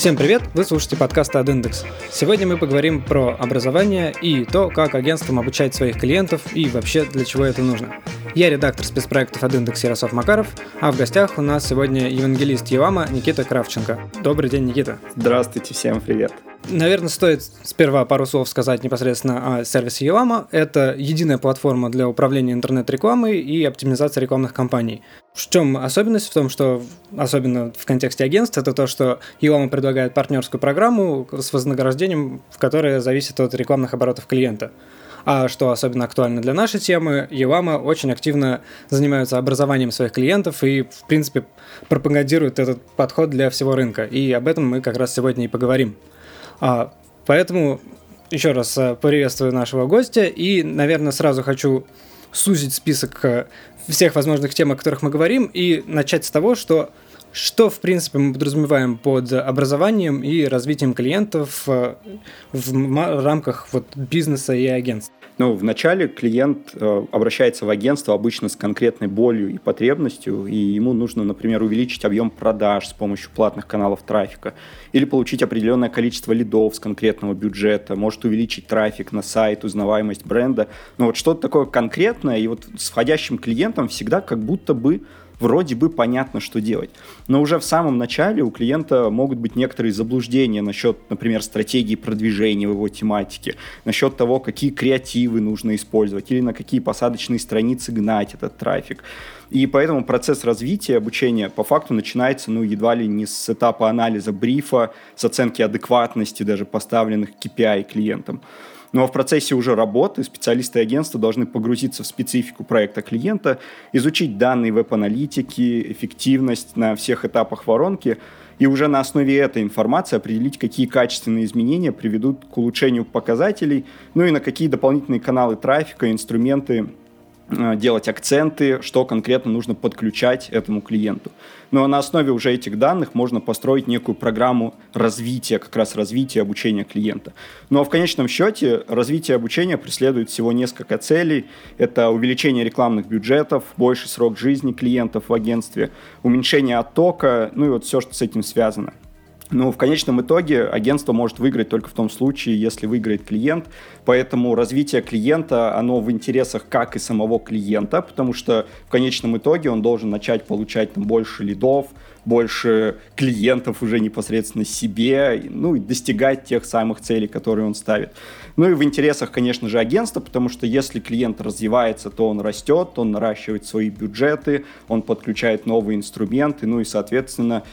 Всем привет! Вы слушаете подкаст от Индекс. Сегодня мы поговорим про образование и то, как агентством обучать своих клиентов и вообще для чего это нужно. Я редактор спецпроектов от Индекс Ярослав Макаров, а в гостях у нас сегодня евангелист Евама Никита Кравченко. Добрый день, Никита. Здравствуйте, всем привет. Наверное, стоит сперва пару слов сказать непосредственно о сервисе Елама. Это единая платформа для управления интернет-рекламой и оптимизации рекламных кампаний. В чем особенность? В том, что, особенно в контексте агентств, это то, что Елама предлагает партнерскую программу с вознаграждением, которое зависит от рекламных оборотов клиента. А что особенно актуально для нашей темы, Елама очень активно занимаются образованием своих клиентов и, в принципе, пропагандируют этот подход для всего рынка. И об этом мы как раз сегодня и поговорим. А, поэтому еще раз э, приветствую нашего гостя и, наверное, сразу хочу сузить список э, всех возможных тем, о которых мы говорим, и начать с того, что что, в принципе, мы подразумеваем под образованием и развитием клиентов э, в рамках вот, бизнеса и агентства? Ну, вначале клиент э, обращается в агентство обычно с конкретной болью и потребностью, и ему нужно, например, увеличить объем продаж с помощью платных каналов трафика, или получить определенное количество лидов с конкретного бюджета, может увеличить трафик на сайт, узнаваемость бренда. Но вот что-то такое конкретное, и вот с входящим клиентом всегда как будто бы вроде бы понятно, что делать. Но уже в самом начале у клиента могут быть некоторые заблуждения насчет, например, стратегии продвижения в его тематике, насчет того, какие креативы нужно использовать или на какие посадочные страницы гнать этот трафик. И поэтому процесс развития обучения по факту начинается, ну, едва ли не с этапа анализа брифа, с оценки адекватности даже поставленных KPI клиентам. Но в процессе уже работы специалисты агентства должны погрузиться в специфику проекта клиента, изучить данные веб-аналитики, эффективность на всех этапах воронки и уже на основе этой информации определить, какие качественные изменения приведут к улучшению показателей, ну и на какие дополнительные каналы трафика, инструменты Э, делать акценты, что конкретно нужно подключать этому клиенту. Но на основе уже этих данных можно построить некую программу развития, как раз развития обучения клиента. Но в конечном счете развитие обучения преследует всего несколько целей. Это увеличение рекламных бюджетов, больший срок жизни клиентов в агентстве, уменьшение оттока, ну и вот все, что с этим связано. Но в конечном итоге агентство может выиграть только в том случае, если выиграет клиент. Поэтому развитие клиента, оно в интересах как и самого клиента, потому что в конечном итоге он должен начать получать там больше лидов, больше клиентов уже непосредственно себе, ну и достигать тех самых целей, которые он ставит. Ну и в интересах, конечно же, агентства, потому что если клиент развивается, то он растет, он наращивает свои бюджеты, он подключает новые инструменты, ну и, соответственно,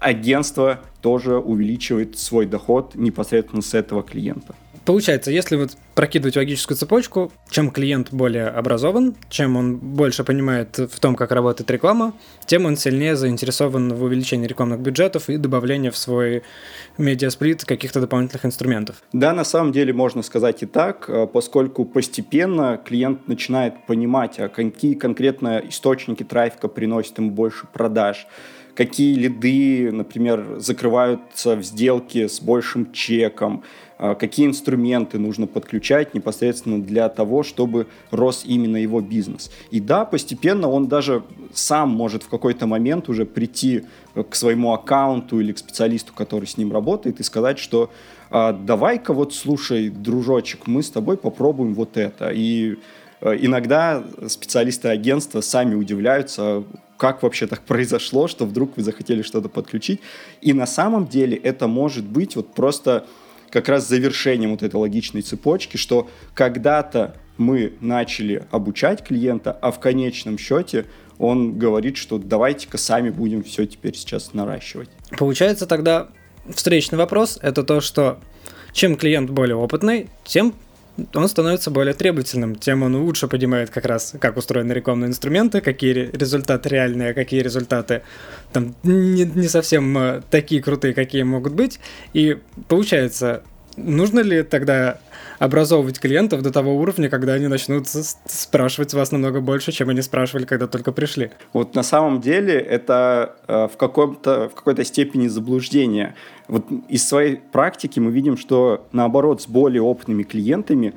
агентство тоже увеличивает свой доход непосредственно с этого клиента. Получается, если вот прокидывать логическую цепочку, чем клиент более образован, чем он больше понимает в том, как работает реклама, тем он сильнее заинтересован в увеличении рекламных бюджетов и добавлении в свой медиасплит каких-то дополнительных инструментов. Да, на самом деле можно сказать и так, э, поскольку постепенно клиент начинает понимать, а какие конкретно источники трафика приносят ему больше продаж, какие лиды, например, закрываются в сделке с большим чеком, а, какие инструменты нужно подключать непосредственно для того, чтобы рос именно его бизнес. И да, постепенно он даже сам может в какой-то момент уже прийти к своему аккаунту или к специалисту, который с ним работает, и сказать, что а, давай-ка вот слушай, дружочек, мы с тобой попробуем вот это. И Э, иногда специалисты агентства сами удивляются, как вообще так произошло, что вдруг вы захотели что-то подключить. И на самом деле это может быть вот просто как раз завершением вот этой логичной цепочки, что когда-то мы начали обучать клиента, а в конечном счете он говорит, что давайте-ка сами будем все теперь сейчас наращивать. Получается тогда встречный вопрос – это то, что чем клиент более опытный, тем он становится более требовательным, тем он лучше понимает как раз, как устроены рекламные инструменты, какие результаты реальные, а какие результаты там не, не совсем э, такие крутые, какие могут быть. И получается, нужно ли тогда образовывать клиентов до того уровня, когда они начнут спрашивать вас намного больше, чем они спрашивали, когда только пришли. Вот на самом деле это э, в, каком-то, в какой-то степени заблуждение. Вот из своей практики мы видим, что наоборот с более опытными клиентами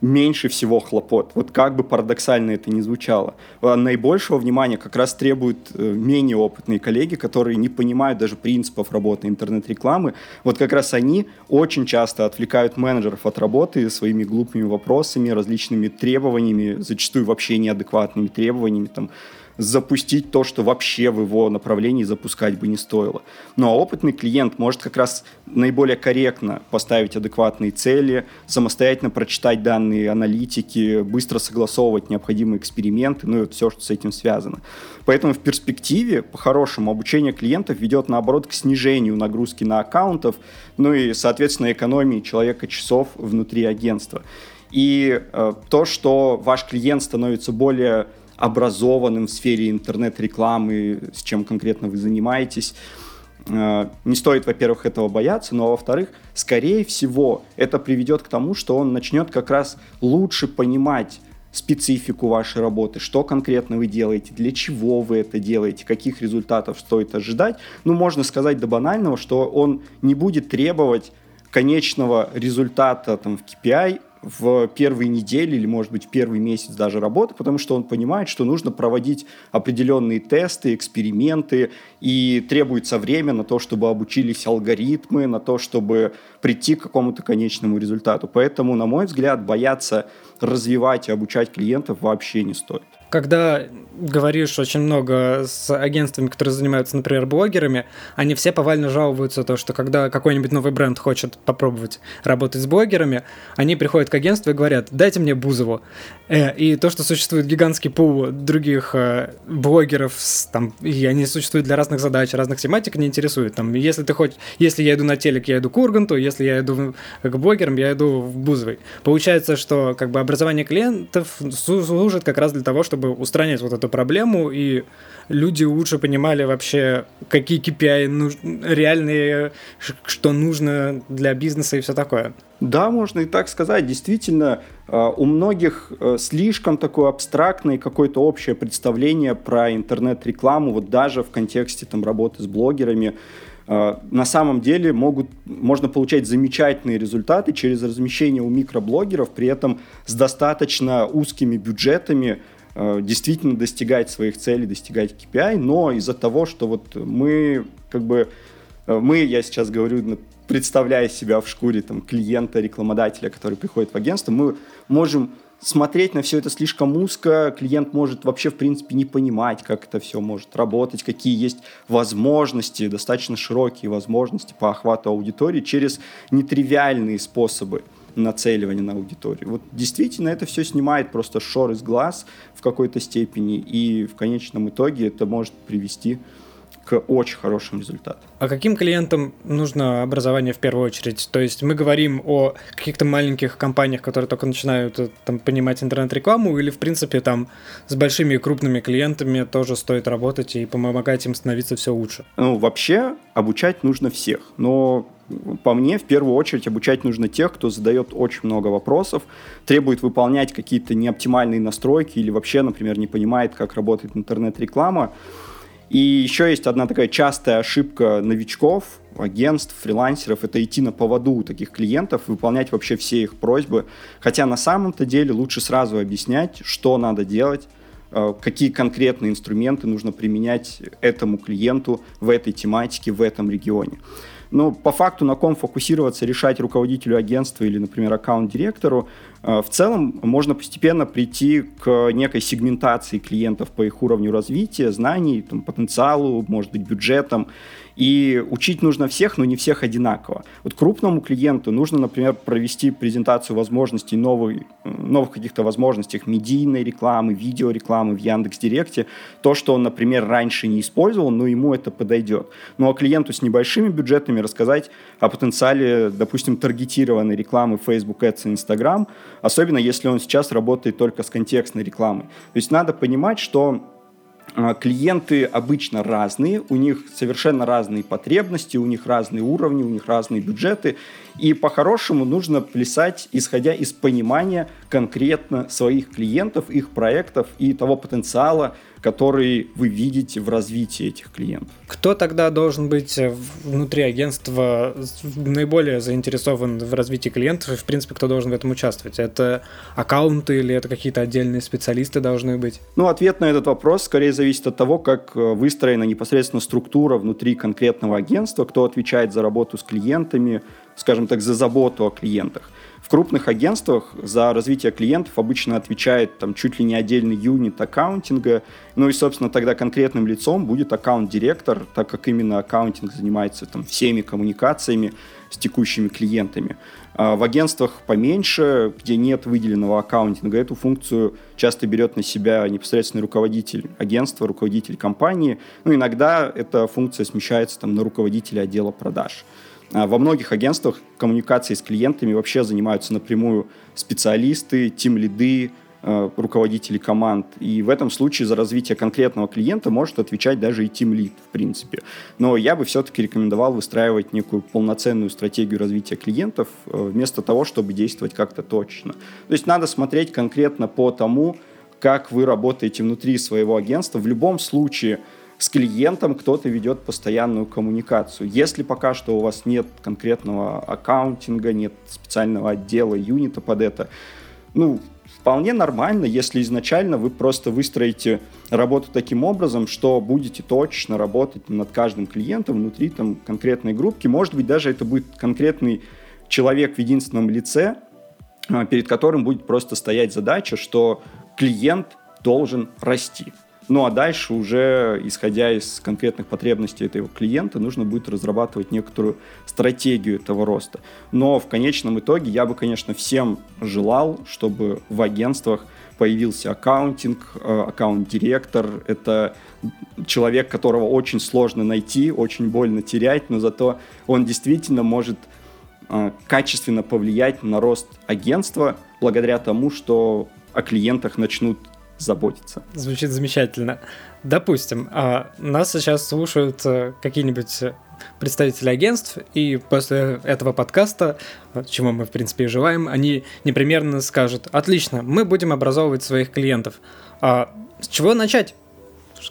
меньше всего хлопот. Вот как бы парадоксально это ни звучало. А наибольшего внимания как раз требуют э, менее опытные коллеги, которые не понимают даже принципов работы интернет-рекламы. Вот как раз они очень часто отвлекают менеджеров от работы своими глупыми вопросами, различными требованиями, зачастую вообще неадекватными требованиями, там, запустить то, что вообще в его направлении запускать бы не стоило. Ну а опытный клиент может как раз наиболее корректно поставить адекватные цели, самостоятельно прочитать данные аналитики, быстро согласовывать необходимые эксперименты, ну и вот все, что с этим связано. Поэтому в перспективе, по-хорошему, обучение клиентов ведет, наоборот, к снижению нагрузки на аккаунтов, ну и, соответственно, экономии человека часов внутри агентства. И э, то, что ваш клиент становится более образованным в сфере интернет-рекламы, с чем конкретно вы занимаетесь. Э, не стоит, во-первых, этого бояться, но, во-вторых, скорее всего, это приведет к тому, что он начнет как раз лучше понимать специфику вашей работы, что конкретно вы делаете, для чего вы это делаете, каких результатов стоит ожидать. Ну, можно сказать до банального, что он не будет требовать конечного результата там, в KPI в первые недели или, может быть, первый месяц даже работы, потому что он понимает, что нужно проводить определенные тесты, эксперименты, и требуется время на то, чтобы обучились алгоритмы, на то, чтобы прийти к какому-то конечному результату. Поэтому, на мой взгляд, бояться развивать и обучать клиентов вообще не стоит когда говоришь очень много с агентствами, которые занимаются, например, блогерами, они все повально жалуются то, что когда какой-нибудь новый бренд хочет попробовать работать с блогерами, они приходят к агентству и говорят, дайте мне Бузову. Э, и то, что существует гигантский пул других э, блогеров, там, и они существуют для разных задач, разных тематик, не интересует. Там, если ты хоть, если я иду на телек, я иду к Урганту, если я иду к блогерам, я иду в Бузовой. Получается, что как бы образование клиентов служит как раз для того, чтобы чтобы устранять вот эту проблему, и люди лучше понимали вообще, какие KPI нуж... реальные, что нужно для бизнеса и все такое. Да, можно и так сказать. Действительно, э, у многих э, слишком такое абстрактное какое-то общее представление про интернет-рекламу, вот даже в контексте там, работы с блогерами. Э, на самом деле могут, можно получать замечательные результаты через размещение у микроблогеров, при этом с достаточно узкими бюджетами, действительно достигать своих целей, достигать KPI, но из-за того, что вот мы как бы э, мы, я сейчас говорю, представляя себя в шкуре там, клиента, рекламодателя, который приходит в агентство, мы можем смотреть на все это слишком узко, клиент может вообще, в принципе, не понимать, как это все может работать, какие есть возможности, достаточно широкие возможности по охвату аудитории через нетривиальные способы нацеливания на аудиторию. Вот действительно это все снимает просто шор из глаз в какой-то степени, и в конечном итоге это может привести к очень хорошим результатам. А каким клиентам нужно образование в первую очередь? То есть мы говорим о каких-то маленьких компаниях, которые только начинают э, там, понимать интернет-рекламу, или в принципе там с большими и крупными клиентами тоже стоит работать и помогать им становиться все лучше? Ну, вообще обучать нужно всех, но по мне, в первую очередь обучать нужно тех, кто задает очень много вопросов, требует выполнять какие-то неоптимальные настройки или вообще, например, не понимает, как работает интернет-реклама. И еще есть одна такая частая ошибка новичков, агентств, фрилансеров, это идти на поводу у таких клиентов, выполнять вообще все их просьбы. Хотя на самом-то деле лучше сразу объяснять, что надо делать, э, какие конкретные инструменты нужно применять этому клиенту в этой тематике, в этом регионе. Но по факту на ком фокусироваться, решать руководителю агентства или, например, аккаунт-директору, в целом можно постепенно прийти к некой сегментации клиентов по их уровню развития, знаний, там, потенциалу, может быть, бюджетам. И учить нужно всех, но не всех одинаково. Вот крупному клиенту нужно, например, провести презентацию возможностей новой, новых каких-то возможностей медийной рекламы, видеорекламы в Яндекс.Директе. То, что он, например, раньше не использовал, но ему это подойдет. Ну а клиенту с небольшими бюджетами рассказать о потенциале, допустим, таргетированной рекламы Facebook Ads и Instagram, особенно если он сейчас работает только с контекстной рекламой. То есть надо понимать, что а, клиенты обычно разные, у них совершенно разные потребности, у них разные уровни, у них разные бюджеты. И по-хорошему нужно плясать, исходя из понимания, конкретно своих клиентов, их проектов и того потенциала, который вы видите в развитии этих клиентов. Кто тогда должен быть внутри агентства наиболее заинтересован в развитии клиентов и, в принципе, кто должен в этом участвовать? Это аккаунты или это какие-то отдельные специалисты должны быть? Ну, ответ на этот вопрос скорее зависит от того, как э, выстроена непосредственно структура внутри конкретного агентства, кто отвечает за работу с клиентами, скажем так, за заботу о клиентах. В крупных агентствах за развитие клиентов обычно отвечает там чуть ли не отдельный юнит аккаунтинга. Ну и, собственно, тогда конкретным лицом будет аккаунт-директор, так как именно аккаунтинг занимается там всеми коммуникациями с текущими клиентами. А в агентствах поменьше, где нет выделенного аккаунтинга, эту функцию часто берет на себя непосредственный руководитель агентства, руководитель компании. Ну, иногда эта функция смещается там, на руководителя отдела продаж. А во многих агентствах коммуникацией с клиентами вообще занимаются напрямую специалисты, тим-лиды, э, руководители команд. И в этом случае за развитие конкретного клиента может отвечать даже и тим-лид, в принципе. Но я бы все-таки рекомендовал выстраивать некую полноценную стратегию развития клиентов э, вместо того, чтобы действовать как-то точно. То есть надо смотреть конкретно по тому, как вы работаете внутри своего агентства. В любом случае с клиентом кто-то ведет постоянную коммуникацию. Если пока что у вас нет конкретного аккаунтинга, нет специального отдела, юнита под это, ну, вполне нормально, если изначально вы просто выстроите работу таким образом, что будете точно работать над каждым клиентом внутри там, конкретной группки. Может быть, даже это будет конкретный человек в единственном лице, а, перед которым будет просто стоять задача, что клиент должен расти. Ну а дальше уже, исходя из конкретных потребностей этого клиента, нужно будет разрабатывать некоторую стратегию этого роста. Но в конечном итоге я бы, конечно, всем желал, чтобы в агентствах появился аккаунтинг, э, аккаунт-директор. Это человек, которого очень сложно найти, очень больно терять, но зато он действительно может э, качественно повлиять на рост агентства благодаря тому, что о клиентах начнут заботиться. Звучит замечательно. Допустим, а, нас сейчас слушают э, какие-нибудь представители агентств, и после этого подкаста, чему мы, в принципе, и желаем, они непременно скажут, отлично, мы будем образовывать своих клиентов. А с чего начать?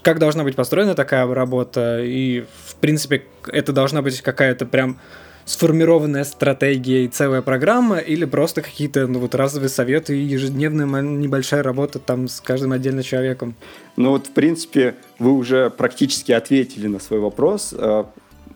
Как должна быть построена такая работа? И, в принципе, это должна быть какая-то прям сформированная стратегия и целая программа, или просто какие-то ну, вот разовые советы и ежедневная небольшая работа там с каждым отдельным человеком? Ну вот, в принципе, вы уже практически ответили на свой вопрос. Э,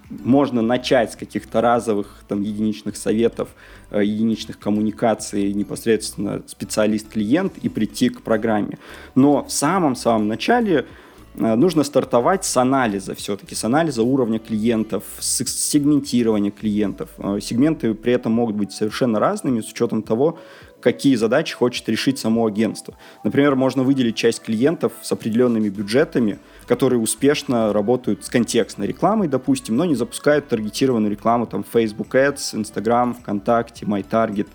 можно начать с каких-то разовых там единичных советов, э, единичных коммуникаций непосредственно специалист-клиент и прийти к программе. Но в самом-самом начале нужно стартовать с анализа все-таки, с анализа уровня клиентов, с сегментирования клиентов. Э, сегменты при этом могут быть совершенно разными с учетом того, какие задачи хочет решить само агентство. Например, можно выделить часть клиентов с определенными бюджетами, которые успешно работают с контекстной рекламой, допустим, но не запускают таргетированную рекламу, там, Facebook Ads, Instagram, ВКонтакте, MyTarget.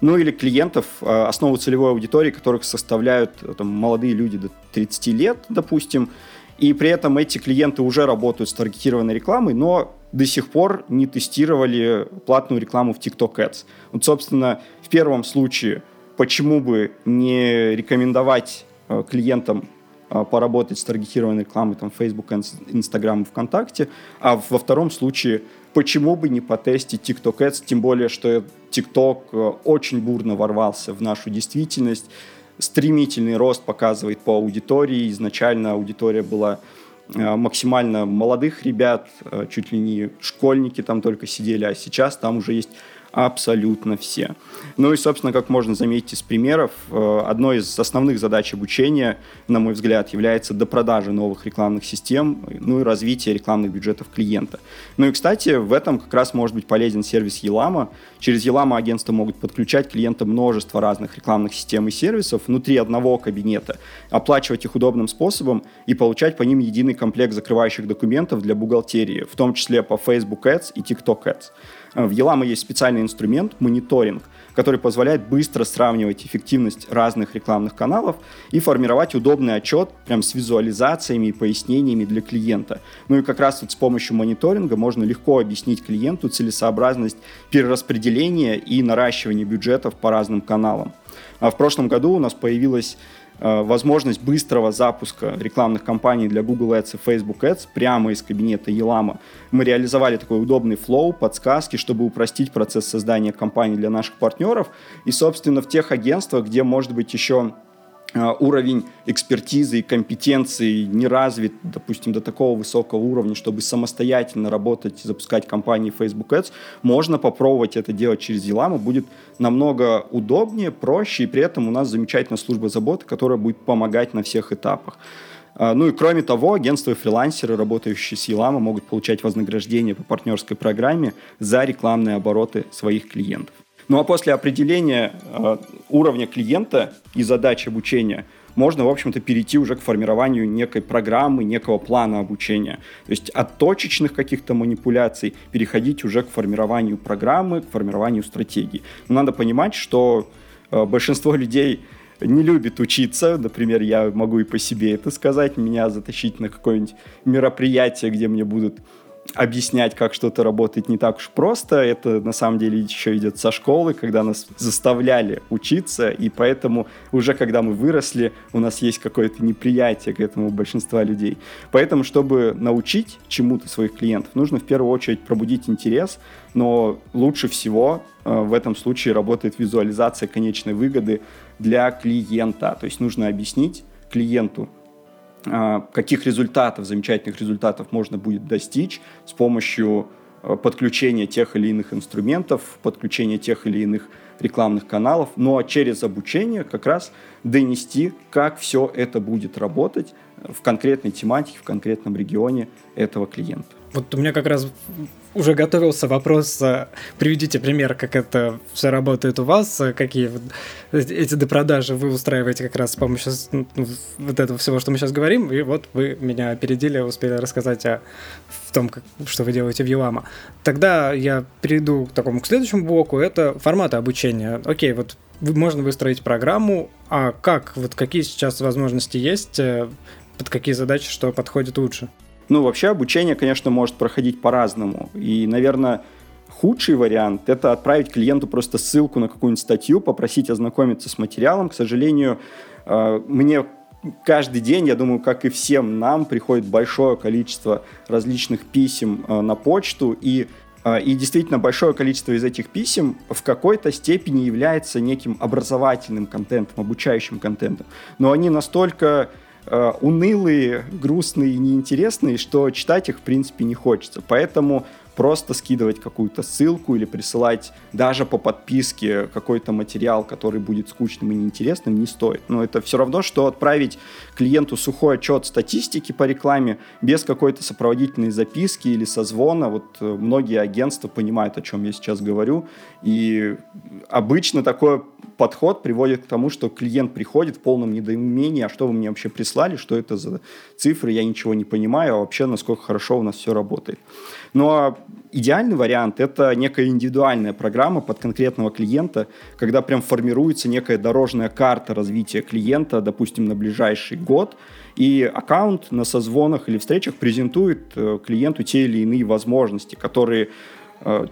Ну или клиентов, а, основу целевой аудитории, которых составляют э, там, молодые люди до 30 лет, допустим, и при этом эти клиенты уже работают с таргетированной рекламой, но до сих пор не тестировали платную рекламу в TikTok Ads. Вот, собственно, в первом случае, почему бы не рекомендовать э, клиентам поработать с таргетированной рекламой там, Facebook, Instagram, ВКонтакте, а во втором случае почему бы не потестить TikTok Ads, тем более, что TikTok э, очень бурно ворвался в нашу действительность, стремительный рост показывает по аудитории, изначально аудитория была э, максимально молодых ребят, э, чуть ли не школьники там только сидели, а сейчас там уже есть абсолютно все. Ну и, собственно, как можно заметить из примеров, э, одной из основных задач обучения, на мой взгляд, является допродажа новых рекламных систем, ну и развитие рекламных бюджетов клиента. Ну и, кстати, в этом как раз может быть полезен сервис Елама. Через Елама агентства могут подключать клиента множество разных рекламных систем и сервисов внутри одного кабинета, оплачивать их удобным способом и получать по ним единый комплект закрывающих документов для бухгалтерии, в том числе по Facebook Ads и TikTok Ads. В Елама есть специальный инструмент – мониторинг, который позволяет быстро сравнивать эффективность разных рекламных каналов и формировать удобный отчет прям с визуализациями и пояснениями для клиента. Ну и как раз вот с помощью мониторинга можно легко объяснить клиенту целесообразность перераспределения и наращивания бюджетов по разным каналам. А в прошлом году у нас появилась возможность быстрого запуска рекламных кампаний для Google Ads и Facebook Ads прямо из кабинета Елама. Мы реализовали такой удобный флоу, подсказки, чтобы упростить процесс создания кампаний для наших партнеров. И, собственно, в тех агентствах, где, может быть, еще Э, уровень экспертизы и компетенции не развит, допустим, до такого высокого уровня, чтобы самостоятельно работать и запускать компании Facebook Ads, можно попробовать это делать через Елама, будет намного удобнее, проще, и при этом у нас замечательная служба заботы, которая будет помогать на всех этапах. Э, ну и кроме того, агентства и фрилансеры, работающие с Елама, могут получать вознаграждение по партнерской программе за рекламные обороты своих клиентов. Ну а после определения э, уровня клиента и задач обучения можно, в общем-то, перейти уже к формированию некой программы, некого плана обучения. То есть от точечных каких-то манипуляций переходить уже к формированию программы, к формированию стратегии. Но надо понимать, что э, большинство людей не любит учиться. Например, я могу и по себе это сказать. Меня затащить на какое-нибудь мероприятие, где мне будут объяснять, как что-то работает не так уж просто. Это на самом деле еще идет со школы, когда нас заставляли учиться, и поэтому уже когда мы выросли, у нас есть какое-то неприятие к этому большинства людей. Поэтому, чтобы научить чему-то своих клиентов, нужно в первую очередь пробудить интерес, но лучше всего э, в этом случае работает визуализация конечной выгоды для клиента. То есть нужно объяснить клиенту, каких результатов, замечательных результатов можно будет достичь с помощью а, подключения тех или иных инструментов, подключения тех или иных рекламных каналов, но через обучение как раз донести, как все это будет работать в конкретной тематике, в конкретном регионе этого клиента. Вот у меня как раз уже готовился вопрос, э, приведите пример, как это все работает у вас, э, какие эти допродажи вы устраиваете как раз с помощью ну, вот этого всего, что мы сейчас говорим, и вот вы меня опередили, успели рассказать о в том, как, что вы делаете в Елама. Тогда я перейду к такому к следующему блоку, это форматы обучения. Окей, вот можно выстроить программу, а как, вот какие сейчас возможности есть, э, под какие задачи, что подходит лучше? Ну, вообще обучение, конечно, может проходить по-разному. И, наверное, худший вариант – это отправить клиенту просто ссылку на какую-нибудь статью, попросить ознакомиться с материалом. К сожалению, э, мне каждый день, я думаю, как и всем нам, приходит большое количество различных писем э, на почту, и э, и действительно большое количество из этих писем в какой-то степени является неким образовательным контентом, обучающим контентом. Но они настолько э, унылые, грустные и неинтересные, что читать их, в принципе, не хочется. Поэтому просто скидывать какую-то ссылку или присылать даже по подписке какой-то материал, который будет скучным и неинтересным, не стоит. Но это все равно, что отправить клиенту сухой отчет статистики по рекламе без какой-то сопроводительной записки или созвона. Вот э, многие агентства понимают, о чем я сейчас говорю. И обычно такой подход приводит к тому, что клиент приходит в полном недоумении, а что вы мне вообще прислали, что это за цифры, я ничего не понимаю, а вообще насколько хорошо у нас все работает. Но идеальный вариант – это некая индивидуальная программа под конкретного клиента, когда прям формируется некая дорожная карта развития клиента, допустим, на ближайший год, и аккаунт на созвонах или встречах презентует э, клиенту те или иные возможности, которые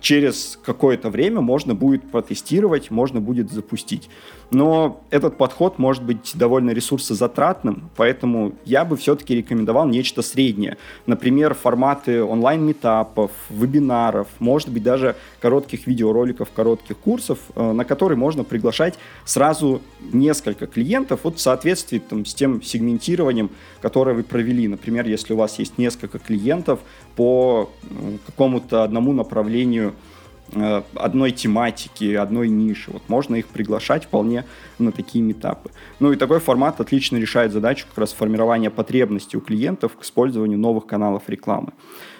через какое-то время можно будет протестировать, можно будет запустить. Но этот подход может быть довольно ресурсозатратным, поэтому я бы все-таки рекомендовал нечто среднее. Например, форматы онлайн-метапов, вебинаров, может быть даже коротких видеороликов, коротких курсов, э, на которые можно приглашать сразу несколько клиентов вот в соответствии там, с тем сегментированием, которое вы провели. Например, если у вас есть несколько клиентов по э, какому-то одному направлению Э, одной тематики, одной ниши. Вот можно их приглашать вполне на такие метапы. Ну и такой формат отлично решает задачу как раз формирования потребностей у клиентов к использованию новых каналов рекламы.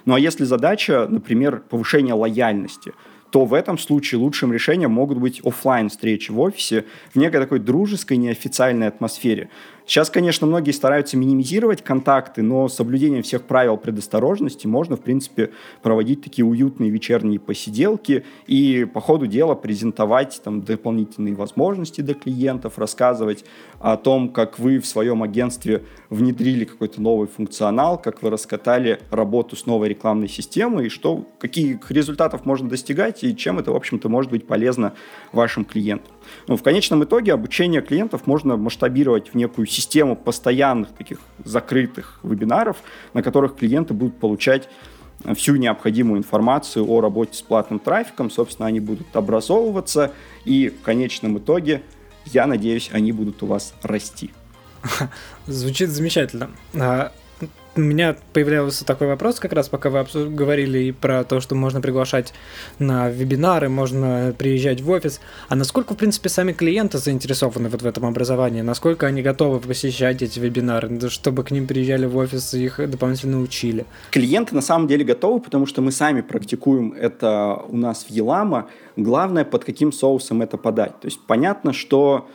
Ну а если задача, например, повышение лояльности, то в этом случае лучшим решением могут быть офлайн встречи в офисе в некой такой дружеской, неофициальной атмосфере. Сейчас, конечно, многие стараются минимизировать контакты, но с соблюдением всех правил предосторожности можно, в принципе, проводить такие уютные вечерние посиделки и по ходу дела презентовать там дополнительные возможности для клиентов, рассказывать о том, как вы в своем агентстве внедрили какой-то новый функционал, как вы раскатали работу с новой рекламной системой и что, каких результатов можно достигать и чем это, в общем-то, может быть полезно вашим клиентам. Ну, в конечном итоге обучение клиентов можно масштабировать в некую систему постоянных таких закрытых вебинаров, на которых клиенты будут получать всю необходимую информацию о работе с платным трафиком. Собственно, они будут образовываться, и в конечном итоге, я надеюсь, они будут у вас расти. Звучит замечательно. У меня появлялся такой вопрос, как раз пока вы говорили про то, что можно приглашать на вебинары, можно приезжать в офис. А насколько, в принципе, сами клиенты заинтересованы вот в этом образовании? Насколько они готовы посещать эти вебинары, чтобы к ним приезжали в офис и их дополнительно учили? Клиенты на самом деле готовы, потому что мы сами практикуем это у нас в Елама. Главное, под каким соусом это подать. То есть понятно, что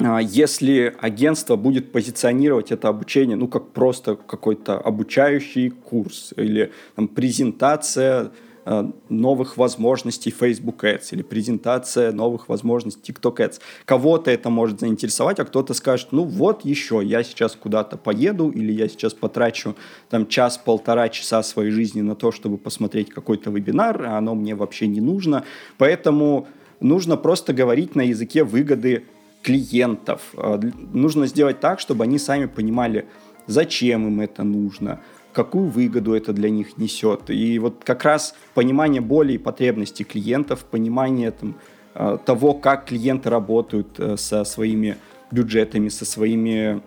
если агентство будет позиционировать это обучение, ну, как просто какой-то обучающий курс или там, презентация а, новых возможностей Facebook Ads или презентация новых возможностей TikTok Ads. Кого-то это может заинтересовать, а кто-то скажет, ну вот еще, я сейчас куда-то поеду или я сейчас потрачу там час-полтора часа своей жизни на то, чтобы посмотреть какой-то вебинар, а оно мне вообще не нужно. Поэтому нужно просто говорить на языке выгоды клиентов. А, нужно сделать так, чтобы они сами понимали, зачем им это нужно, какую выгоду это для них несет. И вот как раз понимание боли и потребностей клиентов, понимание там, а, того, как клиенты работают э, со своими бюджетами, со своими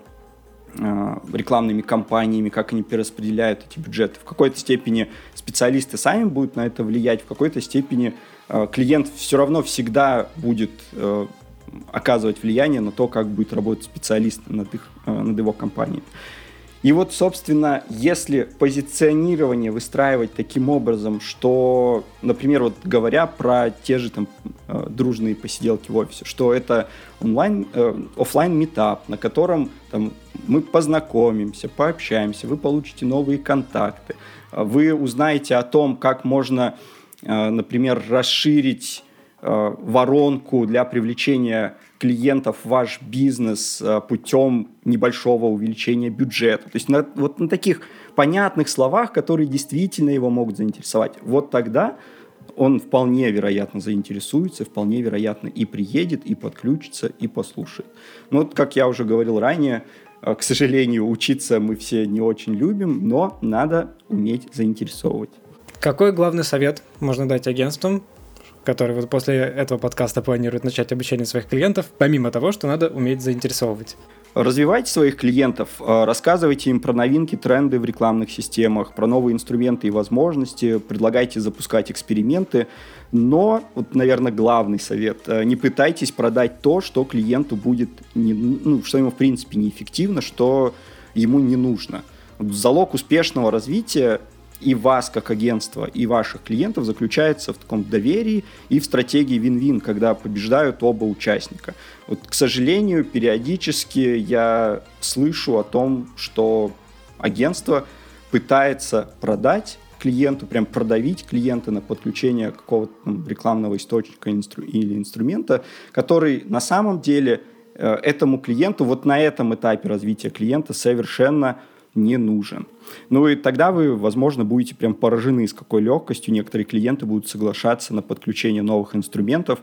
а, рекламными кампаниями, как они перераспределяют эти бюджеты. В какой-то степени специалисты сами будут на это влиять, в какой-то степени клиент все равно всегда будет э, оказывать влияние на то, как будет работать специалист над, их, э, над его компанией. И вот, собственно, если позиционирование выстраивать таким образом, что, например, вот говоря про те же там э, дружные посиделки в офисе, что это онлайн, э, офлайн метап, на котором там, мы познакомимся, пообщаемся, вы получите новые контакты, вы узнаете о том, как можно, э, например, расширить воронку для привлечения клиентов в ваш бизнес э, путем небольшого увеличения бюджета. То есть на, вот на таких понятных словах, которые действительно его могут заинтересовать. Вот тогда он вполне вероятно заинтересуется, вполне вероятно и приедет, и подключится, и послушает. Но вот, как я уже говорил ранее, э, к сожалению, учиться мы все не очень любим, но надо уметь заинтересовывать. Какой главный совет можно дать агентствам который вот после этого подкаста планирует начать обучение своих клиентов, помимо того, что надо уметь заинтересовывать? Развивайте своих клиентов, а, рассказывайте им про новинки, тренды в рекламных системах, про новые инструменты и возможности, предлагайте запускать эксперименты. Но, вот, наверное, главный совет, а, не пытайтесь продать то, что клиенту будет, не, ну, что ему в принципе неэффективно, что ему не нужно. Залог успешного развития и вас как агентство, и ваших клиентов заключается в таком доверии и в стратегии вин-вин, когда побеждают оба участника. Вот, к сожалению, периодически я слышу о том, что агентство пытается продать клиенту, прям продавить клиента на подключение какого-то рекламного источника инстру- или инструмента, который на самом деле э, этому клиенту вот на этом этапе развития клиента совершенно не нужен. Ну и тогда вы, возможно, будете прям поражены, с какой легкостью некоторые клиенты будут соглашаться на подключение новых инструментов,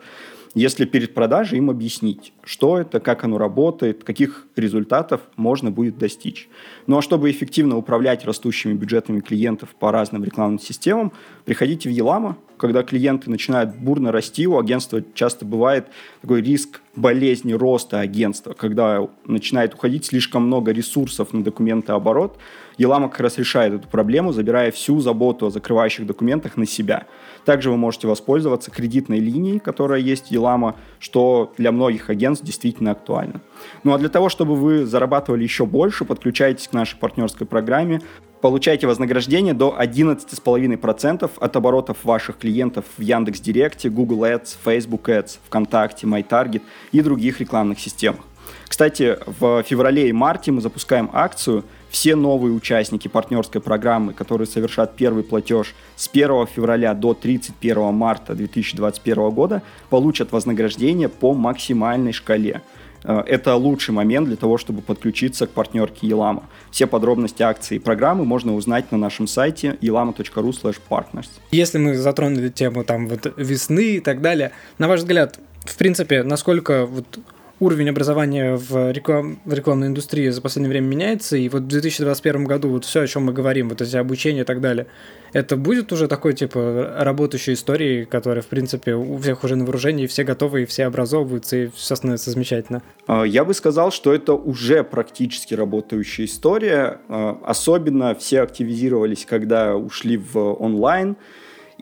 если перед продажей им объяснить, что это, как оно работает, каких результатов можно будет достичь. Ну а чтобы эффективно управлять растущими бюджетами клиентов по разным рекламным системам, приходите в Елама. Когда клиенты начинают бурно расти, у агентства часто бывает такой риск болезни роста агентства, когда начинает уходить слишком много ресурсов на документооборот, Елама как раз решает эту проблему, забирая всю заботу о закрывающих документах на себя. Также вы можете воспользоваться кредитной линией, которая есть Елама, что для многих агентств действительно актуально. Ну а для того, чтобы вы зарабатывали еще больше, подключайтесь к нашей партнерской программе, получайте вознаграждение до 11,5% от оборотов ваших клиентов в Яндекс.Директе, Google Ads, Facebook Ads, ВКонтакте, MyTarget и других рекламных системах. Кстати, в феврале и марте мы запускаем акцию все новые участники партнерской программы, которые совершат первый платеж с 1 февраля до 31 марта 2021 года, получат вознаграждение по максимальной шкале. Э, это лучший момент для того, чтобы подключиться к партнерке Елама. Все подробности акции и программы можно узнать на нашем сайте elama.ru partners. Если мы затронули тему там вот весны и так далее, на ваш взгляд, в принципе, насколько вот уровень образования в, реклам, в рекламной индустрии за последнее время меняется, и вот в 2021 году вот все, о чем мы говорим, вот эти обучения и так далее, это будет уже такой, типа, работающей историей, которая, в принципе, у всех уже на вооружении, все готовы, и все образовываются, и все становится замечательно? А, я бы сказал, что это уже практически работающая история. А, особенно все активизировались, когда ушли в онлайн,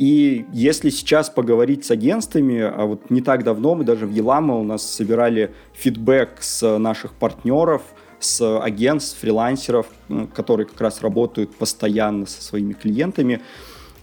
и если сейчас поговорить с агентствами, а вот не так давно мы даже в Елама у нас собирали фидбэк с наших партнеров, с агентств, фрилансеров, которые как раз работают постоянно со своими клиентами,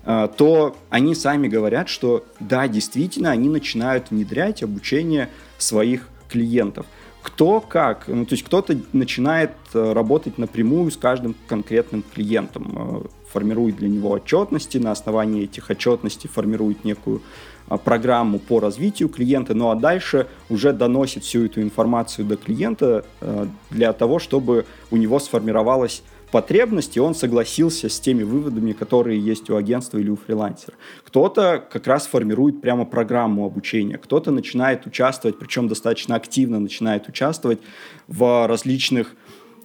а, то они сами говорят, что да, действительно, они начинают внедрять обучение своих клиентов. Кто как, ну, то есть кто-то начинает э, работать напрямую с каждым конкретным клиентом, э, формирует для него отчетности, на основании этих отчетностей формирует некую а, программу по развитию клиента, ну а дальше уже доносит всю эту информацию до клиента э, для того, чтобы у него сформировалась потребность, и он согласился с теми выводами, которые есть у агентства или у фрилансера. Кто-то как раз формирует прямо программу обучения, кто-то начинает участвовать, причем достаточно активно начинает участвовать в различных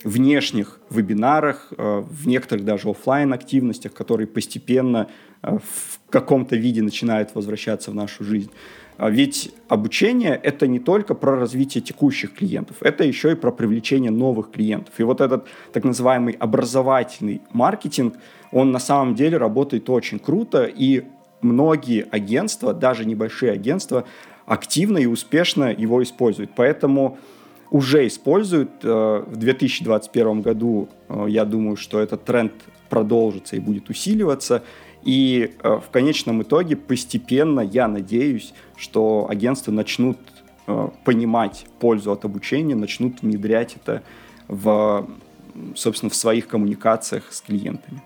внешних вебинарах, э, в некоторых даже офлайн активностях, которые постепенно э, в каком-то виде начинают возвращаться в нашу жизнь. А ведь обучение — это не только про развитие текущих клиентов, это еще и про привлечение новых клиентов. И вот этот так называемый образовательный маркетинг, он на самом деле работает очень круто, и многие агентства, даже небольшие агентства, активно и успешно его используют. Поэтому уже используют. Э, в 2021 году, э, я думаю, что этот тренд продолжится и будет усиливаться. И э, в конечном итоге постепенно, я надеюсь, что агентства начнут понимать пользу от обучения, начнут внедрять это в, собственно, в своих коммуникациях с клиентами.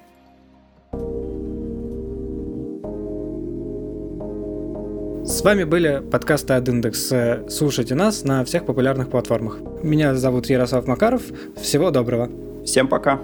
С вами были подкасты от Индекс. Слушайте нас на всех популярных платформах. Меня зовут Ярослав Макаров. Всего доброго. Всем пока.